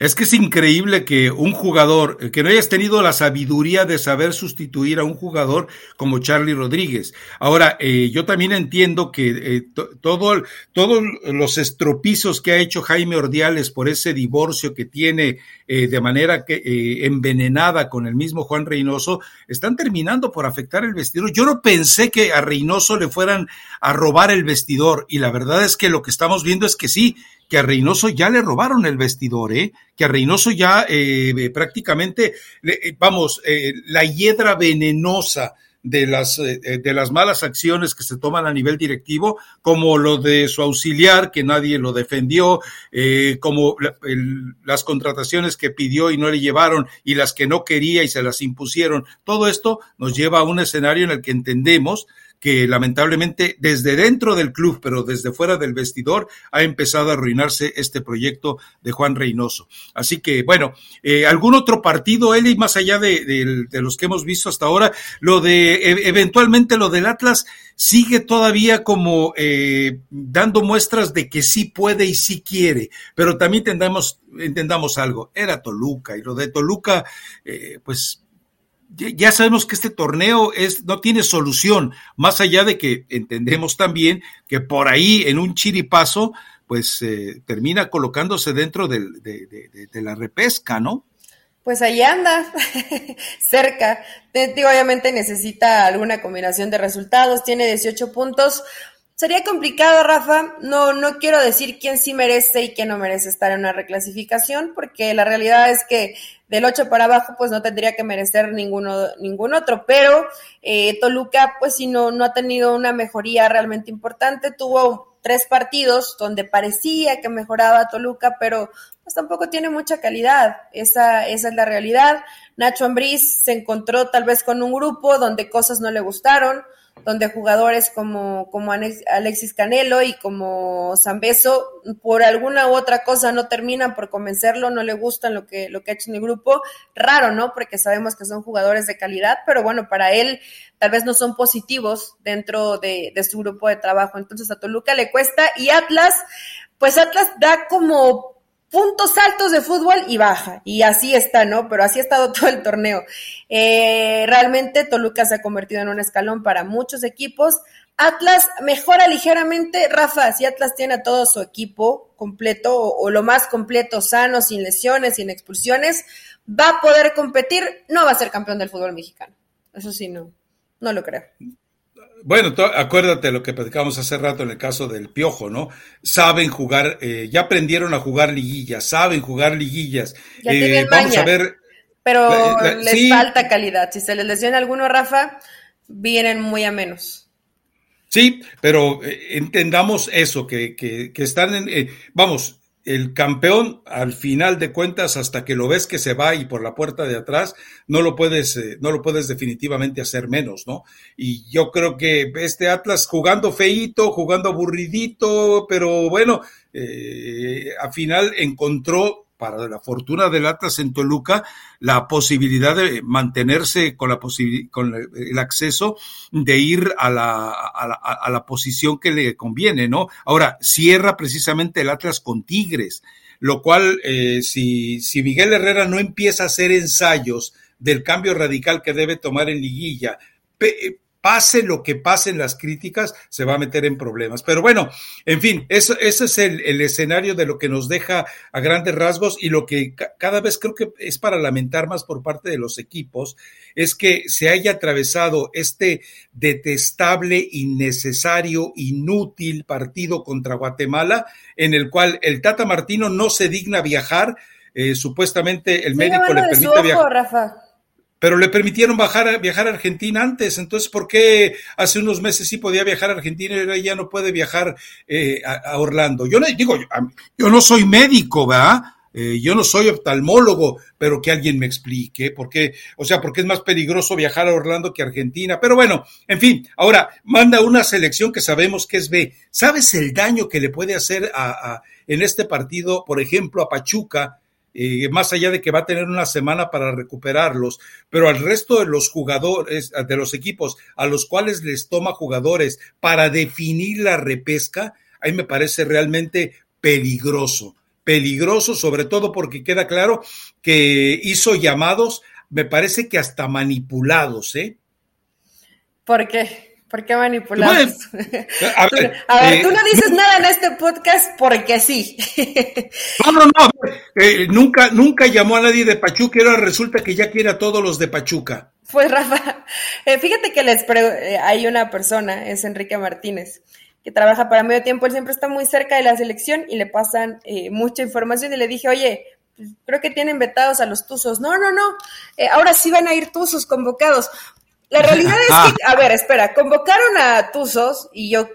Es que es increíble que un jugador, eh, que no hayas tenido la sabiduría de saber sustituir a un jugador como Charlie Rodríguez. Ahora, eh, yo también entiendo que eh, todo, todos los estropizos que ha hecho Jaime Ordiales por ese divorcio que tiene de manera que envenenada con el mismo Juan Reynoso, están terminando por afectar el vestidor. Yo no pensé que a Reynoso le fueran a robar el vestidor y la verdad es que lo que estamos viendo es que sí, que a Reynoso ya le robaron el vestidor, ¿eh? que a Reynoso ya eh, prácticamente, eh, vamos, eh, la hiedra venenosa de las, de las malas acciones que se toman a nivel directivo, como lo de su auxiliar, que nadie lo defendió, como las contrataciones que pidió y no le llevaron y las que no quería y se las impusieron. Todo esto nos lleva a un escenario en el que entendemos que lamentablemente desde dentro del club, pero desde fuera del vestidor, ha empezado a arruinarse este proyecto de Juan Reynoso. Así que, bueno, eh, algún otro partido, Eli, más allá de, los que hemos visto hasta ahora, lo de e, eventualmente lo del Atlas sigue todavía como eh, dando muestras de que sí puede y sí quiere, pero también entendamos, entendamos algo, era Toluca y lo de Toluca, eh, pues ya sabemos que este torneo es, no tiene solución, más allá de que entendemos también que por ahí en un chiripazo, pues eh, termina colocándose dentro de, la repesca, ¿no? Pues ahí anda, cerca. Obviamente necesita alguna combinación de resultados, tiene 18 puntos. Sería complicado, Rafa. No, no quiero decir quién sí merece y quién no merece estar en una reclasificación, porque la realidad es que del 8 para abajo, pues no tendría que merecer ninguno, ningún otro. Pero eh, Toluca, pues sí, no, no ha tenido una mejoría realmente importante. Tuvo tres partidos donde parecía que mejoraba Toluca, pero pues tampoco tiene mucha calidad. Esa, esa es la realidad. Nacho Ambriz se encontró tal vez con un grupo donde cosas no le gustaron donde jugadores como, como Alexis Canelo y como Zambeso, por alguna u otra cosa no terminan por convencerlo, no le gustan lo que, lo que ha hecho en el grupo. Raro, ¿no? Porque sabemos que son jugadores de calidad, pero bueno, para él tal vez no son positivos dentro de, de su grupo de trabajo. Entonces a Toluca le cuesta y Atlas, pues Atlas da como puntos altos de fútbol y baja. Y así está, ¿no? Pero así ha estado todo el torneo. Eh, realmente Toluca se ha convertido en un escalón para muchos equipos. Atlas mejora ligeramente. Rafa, si Atlas tiene a todo su equipo completo o, o, lo más completo, sano, sin lesiones, sin expulsiones, va a poder competir. No va a ser campeón del fútbol mexicano. Eso sí, no, no lo creo. Bueno, acuérdate lo que platicamos hace rato en el caso del Piojo, ¿no? Saben jugar, eh, ya aprendieron a jugar liguillas, saben jugar liguillas. Ya eh, vamos a ver. Pero la, la, les sí. falta calidad. Si se les lesiona alguno, Rafa, vienen muy a menos. Sí, pero eh, entendamos eso, que, que, que están en, eh, vamos, el campeón, al final de cuentas, hasta que lo ves que se va y por la puerta de atrás, no lo puedes, eh, no lo puedes definitivamente hacer menos, ¿no? Y yo creo que este Atlas jugando feíto, jugando aburridito, pero bueno, eh, al final encontró para la fortuna del Atlas en Toluca, la posibilidad de mantenerse con, la con el acceso de ir a la, a, la, a la posición que le conviene, ¿no? Ahora, cierra precisamente el Atlas con Tigres, lo cual, eh, si, si Miguel Herrera no empieza a hacer ensayos del cambio radical que debe tomar en liguilla, pase lo que pase en las críticas, se va a meter en problemas. Pero bueno, en fin, eso, ese es el, el, escenario de lo que nos deja a grandes rasgos y lo que cada vez creo que es para lamentar más por parte de los equipos, es que se haya atravesado este detestable, innecesario, inútil partido contra Guatemala, en el cual el Tata Martino no se digna viajar, eh, supuestamente el médico le permite ojo, viajar. Rafa pero le permitieron bajar, viajar a Argentina antes. Entonces, ¿por qué hace unos meses sí podía viajar a Argentina y ahora ya no puede viajar eh, a, Orlando? Yo no digo, yo, yo no soy médico, ¿verdad? Eh, yo no soy oftalmólogo, pero que alguien me explique por qué, o sea, porque es más peligroso viajar a Orlando que a Argentina. Pero bueno, en fin, ahora manda una selección que sabemos que es B. ¿Sabes el daño que le puede hacer a, a en este partido, por ejemplo, a Pachuca? Eh, más allá de que va a tener una semana para recuperarlos, pero al resto de los jugadores, de los equipos a los cuales les toma jugadores para definir la repesca, ahí me parece realmente peligroso, peligroso, sobre todo porque queda claro que hizo llamados, me parece que hasta manipulados, ¿eh? ¿Por qué? ¿Por qué manipulados? a ver, a ver eh, tú no dices nada en este podcast porque sí. no, no, no. Eh, nunca, nunca llamó a nadie de Pachuca y ahora resulta que ya quiere a todos los de Pachuca. Pues Rafa, eh, fíjate que les hay una persona, es Enrique Martínez, que trabaja para medio tiempo. Él siempre está muy cerca de la selección y le pasan mucha información. Y le dije, oye, pues, creo que tienen vetados a los Tuzos. No, no, no. ahora sí van a ir Tuzos convocados. La realidad es Ah. que, a ver, espera, convocaron a Tuzos y yo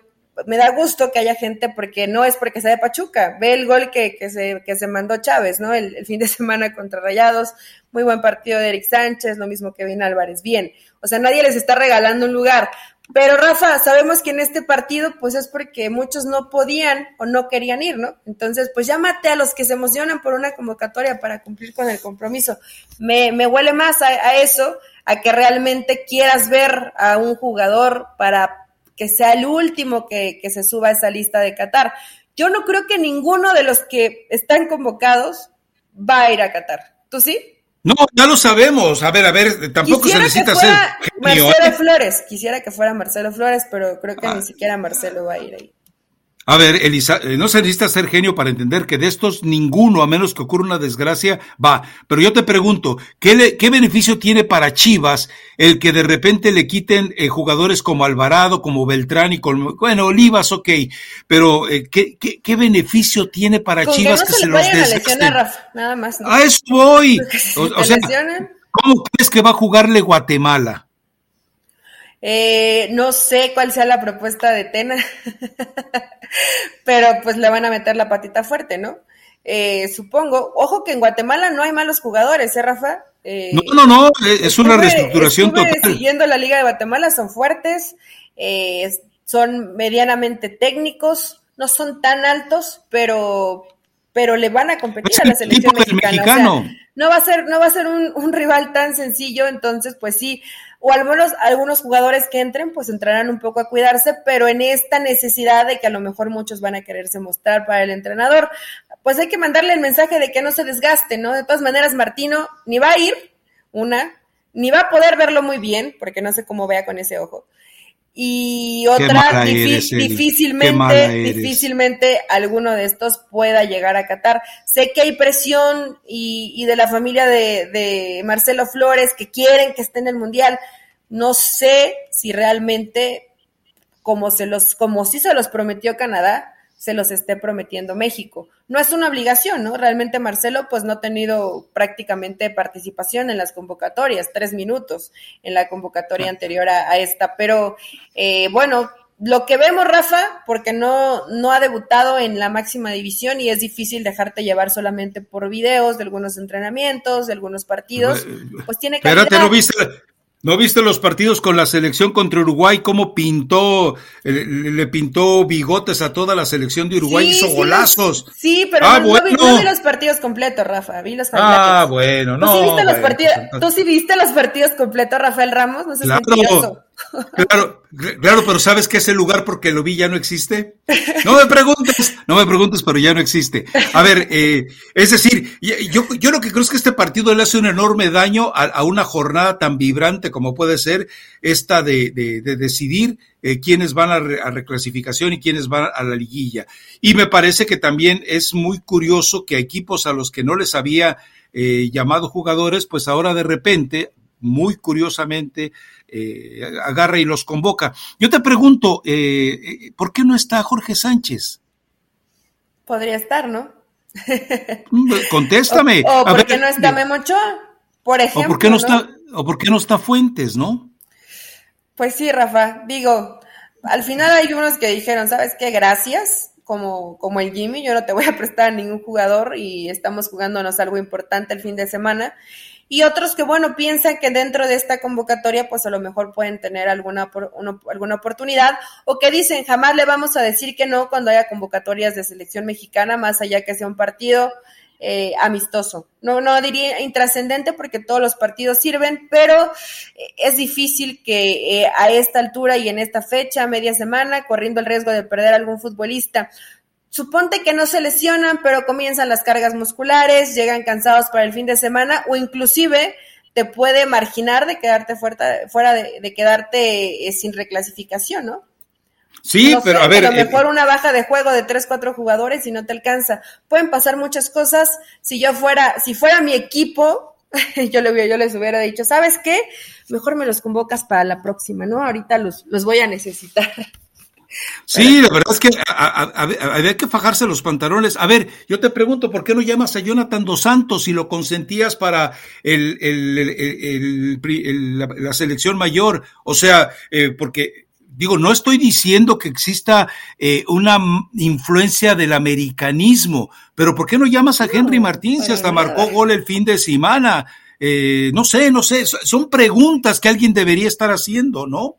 me da gusto que haya gente porque no es porque sea de Pachuca. Ve el gol que, que, se, que se mandó Chávez, ¿no? El, el, fin de semana contra Rayados. Muy buen partido de Eric Sánchez, lo mismo que Vin Álvarez. Bien. O sea, nadie les está regalando un lugar. Pero Rafa, sabemos que en este partido, pues es porque muchos no podían o no querían ir, ¿no? Entonces, pues llámate a los que se emocionan por una convocatoria para cumplir con el compromiso. Me, me huele más a, a eso, a que realmente quieras ver a un jugador para que sea el último que, que, se suba a esa lista de Qatar. Yo no creo que ninguno de los que están convocados va a ir a Qatar. ¿Tú sí? No, ya lo sabemos. A ver, a ver, tampoco quisiera se necesita que fuera ser genio, Marcelo ¿eh? Flores. Quisiera que fuera Marcelo Flores, pero creo que Ah. ni siquiera Marcelo va a ir ahí. A ver, Elisa, eh, no se necesita ser genio para entender que de estos ninguno, a menos que ocurra una desgracia, va. Pero yo te pregunto, ¿qué, le- qué beneficio tiene para Chivas el que de repente le quiten eh, jugadores como Alvarado, como Beltrán y como, bueno, Olivas, ok, pero eh, ¿qué, qué, qué beneficio tiene para Con Chivas que no se los vayan a. Nada más. ¿no? A eso voy. O, sea, ¿cómo crees que va a jugarle Guatemala? eh, no sé cuál sea la propuesta de Tena, pero pues le van a meter la patita fuerte, ¿no? Eh, supongo. Ojo que en Guatemala no hay malos jugadores, ¿eh, Rafa? Eh, No, no, no, eh, es una reestructuración total. siguiendo la Liga de Guatemala, son fuertes, eh, son medianamente técnicos, no son tan altos, pero, pero le van a competir a la el selección mexicana. o sea, mexicano. No va a ser, no va a ser un, un rival tan sencillo, entonces pues sí, o al menos algunos jugadores que entren pues entrarán un poco a cuidarse, pero en esta necesidad de que a lo mejor muchos van a quererse mostrar para el entrenador. pues hay que mandarle el mensaje de que no se desgaste, ¿no? De todas maneras, Martino ni va a ir, una, ni va a poder verlo muy bien, porque no sé cómo vea con ese ojo. Y otra, difícilmente, difícilmente alguno de estos pueda llegar a Qatar. Sé que hay presión y, y de la familia de, de, Marcelo Flores que quieren que esté en el Mundial. No sé si realmente, como se los, como sí se los prometió Canadá, se los esté prometiendo México. No es una obligación, ¿no? Realmente Marcelo pues no ha tenido prácticamente participación en las convocatorias, tres minutos en la convocatoria anterior a, esta, pero eh, bueno, lo que vemos, Rafa, porque no, no ha debutado en la máxima división y es difícil dejarte llevar solamente por videos de algunos entrenamientos, de algunos partidos, pues tiene que... Espérate, ¿no viste, ¿No viste los partidos con la selección contra Uruguay? ¿Cómo pintó, le, pintó bigotes a toda la selección de Uruguay? hizo golazos. sí, pero ah, no, vi, los partidos completos, Rafa. Vi los Ah, bueno, no. ¿Tú sí viste, los, partidos, ¿tú sí viste los partidos completos, Rafael Ramos? No sé claro, claro, claro, pero ¿sabes que ese lugar porque lo vi ya no existe? No me preguntes, no me preguntes, pero ya no existe. A ver, eh, es decir, yo, yo lo que creo es que este partido le hace un enorme daño a, una jornada tan vibrante como puede ser esta de, de, decidir eh, quiénes van a, reclasificación y quiénes van a la liguilla. Y me parece que también es muy curioso que a equipos a los que no les había eh, llamado jugadores, pues ahora de repente, muy curiosamente, eh, agarra y los convoca. Yo te pregunto, eh, eh, ¿por qué no está Jorge Sánchez? Podría estar, ¿no? Mm, contéstame. O, por qué no está Memo por ejemplo. O por qué no, está, o por qué no está Fuentes, ¿no? Pues sí, Rafa, digo, al final hay unos que dijeron, ¿sabes qué? Gracias, como, como el Jimmy, yo no te voy a prestar a ningún jugador y estamos jugándonos algo importante el fin de semana y otros que, bueno, piensan que dentro de esta convocatoria, pues a lo mejor pueden tener alguna, alguna oportunidad, o que dicen, jamás le vamos a decir que no cuando haya convocatorias de selección mexicana, más allá que sea un partido eh, amistoso. No, no diría intrascendente porque todos los partidos sirven, pero eh, es difícil que eh, a esta altura y en esta fecha, media semana, corriendo el riesgo de perder algún futbolista, Suponte que no se lesionan, pero comienzan las cargas musculares, llegan cansados para el fin de semana o inclusive te puede marginar de quedarte fuera, fuera de, quedarte eh, sin reclasificación, ¿no? Sí, pero a ver. A lo eh, mejor una baja de juego de tres, cuatro jugadores y no te alcanza. Pueden pasar muchas cosas. Si yo fuera, si fuera mi equipo, yo, le, yo les hubiera dicho, ¿sabes qué? Mejor me los convocas para la próxima, ¿no? Ahorita los, los voy a necesitar. Sí, la verdad es que había que fajarse los pantalones. A ver, yo te pregunto, ¿por qué no llamas a Jonathan Dos Santos y lo consentías para el, la, selección mayor? O sea, eh, porque digo, no estoy diciendo que exista eh, una influencia del americanismo, pero ¿por qué no llamas a Henry Martín si hasta marcó gol el fin de semana? Eh, no sé, no sé, son preguntas que alguien debería estar haciendo, ¿no?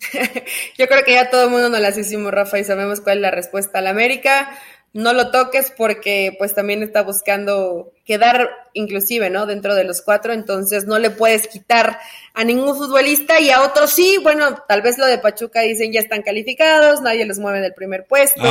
Yo creo que ya todo el mundo nos las hicimos, Rafa, y sabemos cuál es la respuesta al América. No lo toques porque pues también está buscando quedar inclusive, ¿no? Dentro de los cuatro, entonces no le puedes quitar a ningún futbolista y a otros sí, bueno, tal vez lo de Pachuca dicen ya están calificados, nadie los mueve del primer puesto.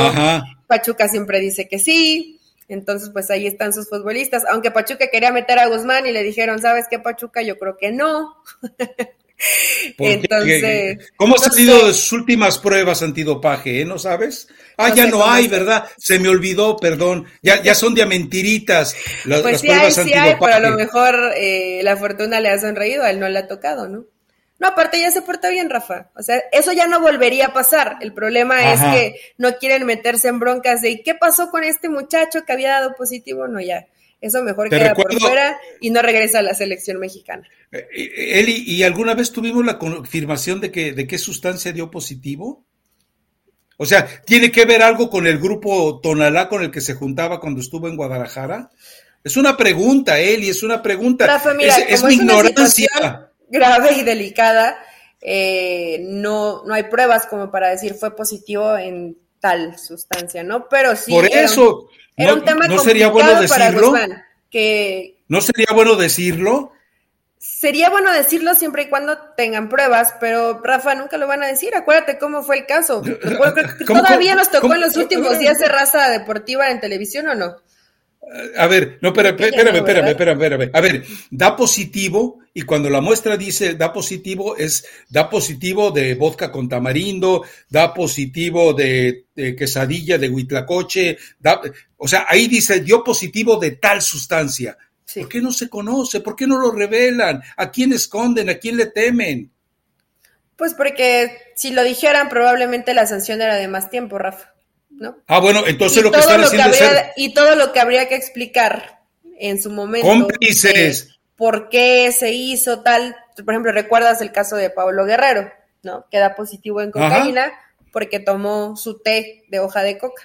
Pachuca siempre dice que sí, entonces, pues ahí están sus futbolistas. Aunque Pachuca quería meter a Guzmán y le dijeron, ¿sabes qué, Pachuca? Yo creo que no. Entonces, ¿cómo han sido sus últimas pruebas antidopaje? Eh? ¿No sabes? Ah, ya no hay, ¿verdad? Se me olvidó, perdón. Ya, ya son de mentiritas las, pues sí pruebas hay, sí hay, pero a lo mejor eh, la fortuna le ha sonreído, a él no le ha tocado, ¿no? No, aparte ya se porta bien, Rafa. O sea, eso ya no volvería a pasar. El problema es que no quieren meterse en broncas de ¿qué pasó con este muchacho que había dado positivo? No, ya. Eso mejor queda por fuera y no regresa a la selección mexicana. Eh, eh, Eli, ¿y alguna vez tuvimos la confirmación de que de qué sustancia dio positivo? O sea, ¿tiene que ver algo con el grupo Tonalá con el que se juntaba cuando estuvo en Guadalajara? Es una pregunta, Eli, es una pregunta. Rafa, mira, es, mi ignorancia. grave y delicada. Eh, no, no hay pruebas como para decir fue positivo en tal sustancia, ¿no? Pero sí. Por eso. Era un tema no sería bueno decirlo? que ¿No sería bueno decirlo? Sería bueno decirlo siempre y cuando tengan pruebas, pero Rafa nunca lo van a decir. Acuérdate cómo fue el caso. ¿Todavía nos tocó en los últimos días de raza deportiva en televisión o no? A ver, no, espérame, espérame, espérame, espérame, espérame. A ver, da positivo y cuando la muestra dice da positivo es da positivo de vodka con tamarindo, da positivo de, quesadilla de huitlacoche, da, o sea, ahí dice dio positivo de tal sustancia. ¿Por qué no se conoce? ¿Por qué no lo revelan? ¿A quién esconden? ¿A quién le temen? Pues porque si lo dijeran probablemente la sanción era de más tiempo, Rafa. Ah, bueno, entonces lo que están haciendo es Y todo lo que habría que explicar en su momento. Cómplices. por qué se hizo tal. Por ejemplo, recuerdas el caso de Pablo Guerrero, ¿no? Queda positivo en cocaína porque tomó su té de hoja de coca.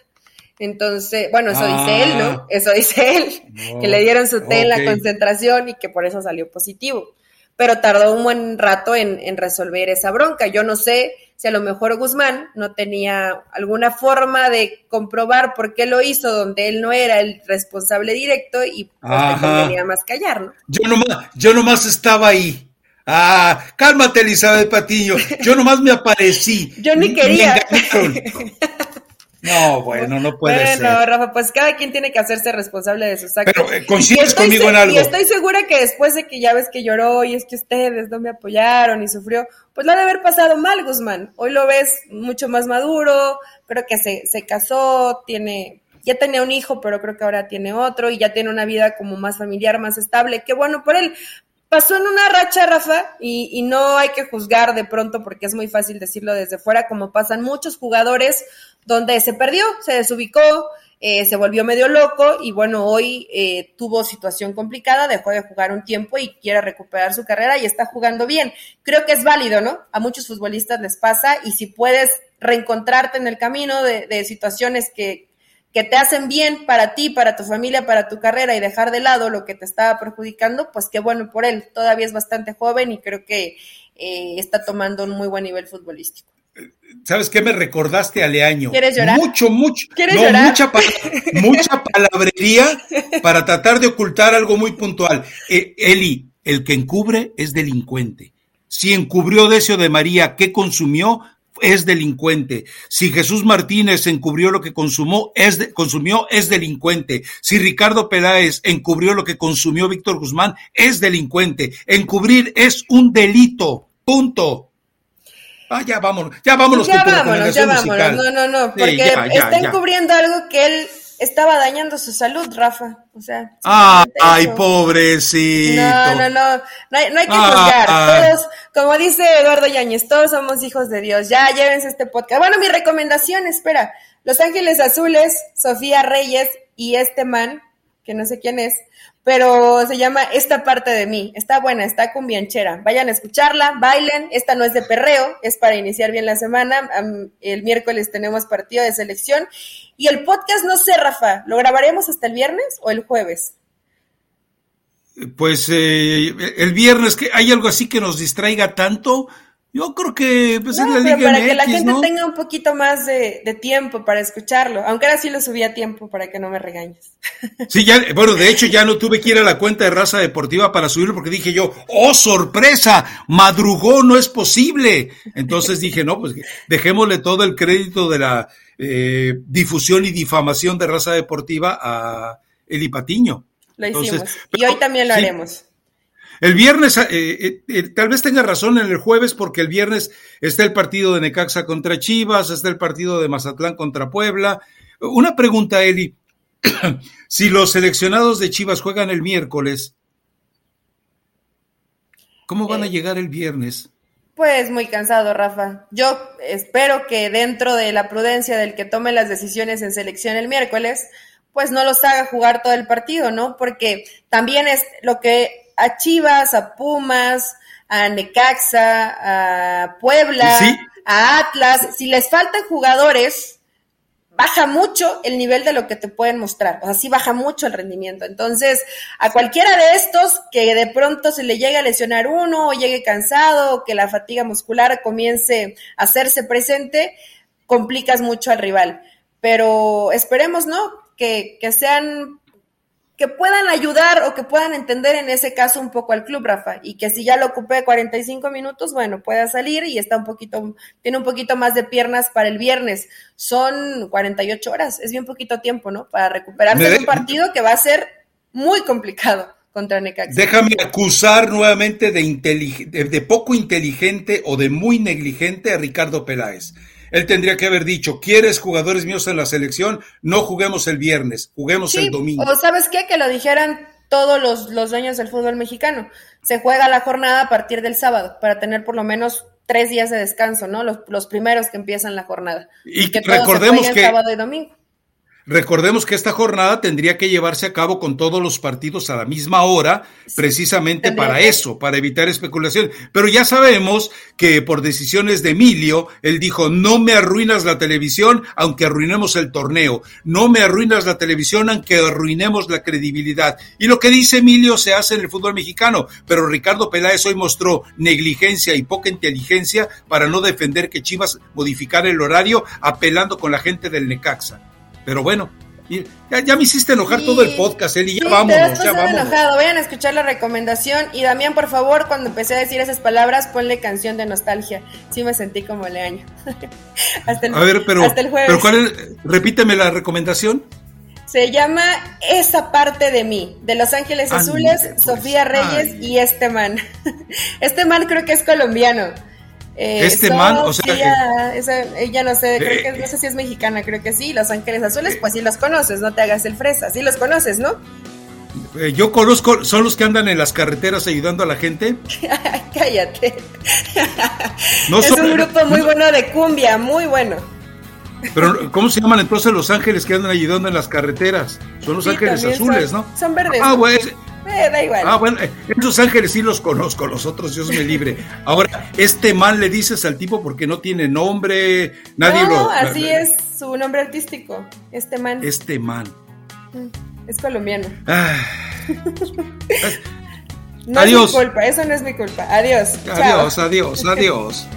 Entonces, bueno, eso dice él, ¿no? Ah. Eso dice él, que le dieron su té en la concentración y que por eso salió positivo. Pero tardó un buen rato en, en resolver esa bronca. Yo no sé si a lo mejor Guzmán no tenía alguna forma de comprobar por qué lo hizo donde él no era el responsable directo y pues convenía más callar, ¿no? Yo nomás, yo nomás estaba ahí. Ah, cálmate, Elizabeth Patiño. Yo nomás me aparecí. yo ni quería. No, bueno, no puede ser. Bueno, Rafa, pues cada quien tiene que hacerse responsable de sus actos. Pero eh, coincides conmigo en algo. Y estoy segura que después de que ya ves que lloró y es que ustedes no me apoyaron y sufrió, pues lo ha de haber pasado mal, Guzmán. Hoy lo ves mucho más maduro, creo que se, se casó, tiene, ya tenía un hijo, pero creo que ahora tiene otro y ya tiene una vida como más familiar, más estable. Qué bueno por él pasó en una racha, Rafa, y, y, no hay que juzgar de pronto porque es muy fácil decirlo desde fuera, como pasan muchos jugadores donde se perdió, se desubicó, eh, se volvió medio loco y bueno, hoy eh, tuvo situación complicada, dejó de jugar un tiempo y quiere recuperar su carrera y está jugando bien. Creo que es válido, ¿no? A muchos futbolistas les pasa y si puedes reencontrarte en el camino de, de situaciones que, que te hacen bien para ti, para tu familia, para tu carrera y dejar de lado lo que te estaba perjudicando, pues qué bueno por él. Todavía es bastante joven y creo que eh, está tomando un muy buen nivel futbolístico. ¿Sabes qué me recordaste a Leaño? ¿Quieres llorar? Mucho, mucho. ¿Quieres llorar? Mucha, mucha palabrería para tratar de ocultar algo muy puntual. Eh, Eli, el que encubre es delincuente. Si encubrió Decio de María, ¿qué consumió? Es delincuente. Si Jesús Martínez encubrió lo que consumó, es consumió, es delincuente. Si Ricardo Peláez encubrió lo que consumió Víctor Guzmán, es delincuente. Encubrir es un delito. Punto. Ah, ya vámonos, ya vámonos ya vámonos, ya vámonos. No, no, no, porque está encubriendo algo que él estaba dañando su salud, Rafa. O sea. ay, pobrecito. No, no, no. No hay, no hay que juzgar. Todos, como dice Eduardo Yáñez, todos somos hijos de Dios. Ya llévense este podcast. Bueno, mi recomendación, espera. Los Ángeles Azules, Sofía Reyes y este man, que no sé quién es, pero se llama Esta parte de mí. Está buena, está con bianchera. Vayan a escucharla, bailen. Esta no es de perreo, es para iniciar bien la semana. El miércoles tenemos partido de selección. Y el podcast, no sé, Rafa, ¿lo grabaremos hasta el viernes o el jueves? Pues eh, el viernes, que hay algo así que nos distraiga tanto. Yo creo que pues, la Liga para que la gente tenga un poquito más de, tiempo para escucharlo, aunque ahora sí lo subí a tiempo para que no me regañes. Sí, ya, bueno, de hecho ya no tuve que ir a la cuenta de Raza Deportiva para subirlo porque dije yo, oh, sorpresa, madrugó, no es posible. Entonces dije, no, pues dejémosle todo el crédito de la eh, difusión y difamación de Raza Deportiva a Eli Patiño. Lo hicimos. y hoy también lo haremos. El viernes, eh, eh, eh, tal vez tenga razón en el jueves, porque el viernes está el partido de Necaxa contra Chivas, está el partido de Mazatlán contra Puebla. Una pregunta, Eli. si los seleccionados de Chivas juegan el miércoles, ¿cómo van a llegar el viernes? Pues muy cansado, Rafa. Yo espero que dentro de la prudencia del que tome las decisiones en selección el miércoles, pues no los haga jugar todo el partido, ¿no? Porque también es lo que a Chivas, a Pumas, a Necaxa, a Puebla, a Atlas, si les faltan jugadores, baja mucho el nivel de lo que te pueden mostrar. O sea, sí baja mucho el rendimiento. Entonces, a cualquiera de estos que de pronto se le llegue a lesionar uno, o llegue cansado, o que la fatiga muscular comience a hacerse presente, complicas mucho al rival. Pero esperemos, ¿no? Que, que sean que puedan ayudar o que puedan entender en ese caso un poco al club, Rafa, y que si ya lo ocupé 45 minutos, bueno, pueda salir y está un poquito, tiene un poquito más de piernas para el viernes. Son 48 horas, es bien poquito tiempo, ¿no? Para recuperarse de un partido que va a ser muy complicado contra Necaxa. Déjame acusar nuevamente de, de poco inteligente o de muy negligente a Ricardo Peláez. Él tendría que haber dicho, ¿quieres jugadores míos en la selección? No juguemos el viernes, juguemos el domingo. O sabes qué, que lo dijeran todos los, los dueños del fútbol mexicano. Se juega la jornada a partir del sábado para tener por lo menos tres días de descanso, ¿no? Los, los primeros que empiezan la jornada. Y, que recordemos que sábado y domingo. Recordemos que esta jornada tendría que llevarse a cabo con todos los partidos a la misma hora, precisamente para eso, para evitar especulación. Pero ya sabemos que por decisiones de Emilio, él dijo, no me arruinas la televisión aunque arruinemos el torneo, no me arruinas la televisión aunque arruinemos la credibilidad. Y lo que dice Emilio se hace en el fútbol mexicano, pero Ricardo Peláez hoy mostró negligencia y poca inteligencia para no defender que Chivas modificara el horario apelando con la gente del Necaxa. Pero bueno, ya, me hiciste enojar todo el podcast, Eli, ya vámonos, ya vámonos. enojado, vayan a escuchar la recomendación. Y Damián, por favor, cuando empecé a decir esas palabras, ponle canción de nostalgia. Sí me sentí como leaño. hasta el, a ver, pero, hasta el jueves. Pero ¿cuál es? Repíteme la recomendación. Se llama Esa parte de mí, de Los Ángeles Azules, pues. Sofía Reyes y este man. este man creo que es colombiano. Eh, este man, o sea, ella, no sé, creo que no sé si es mexicana, creo que sí. Los Ángeles Azules, pues sí los conoces, no te hagas el fresa, sí los conoces, ¿no? Eh, yo conozco, son los que andan en las carreteras ayudando a la gente. Cállate. es un grupo muy bueno de cumbia, muy bueno. Pero, ¿cómo se llaman entonces los ángeles que andan ayudando en las carreteras? Son los ángeles azules, ¿no? Son verdes. Ah, güey, eh, da igual. Ah, bueno, esos ángeles sí los conozco, los otros Dios me libre. Ahora, este man le dices al tipo porque no tiene nombre, nadie no, así es su nombre artístico, este man. Este man. Mm, es colombiano. Ah. no adiós. es mi culpa, eso no es mi culpa. Adiós. Adiós, adiós, adiós.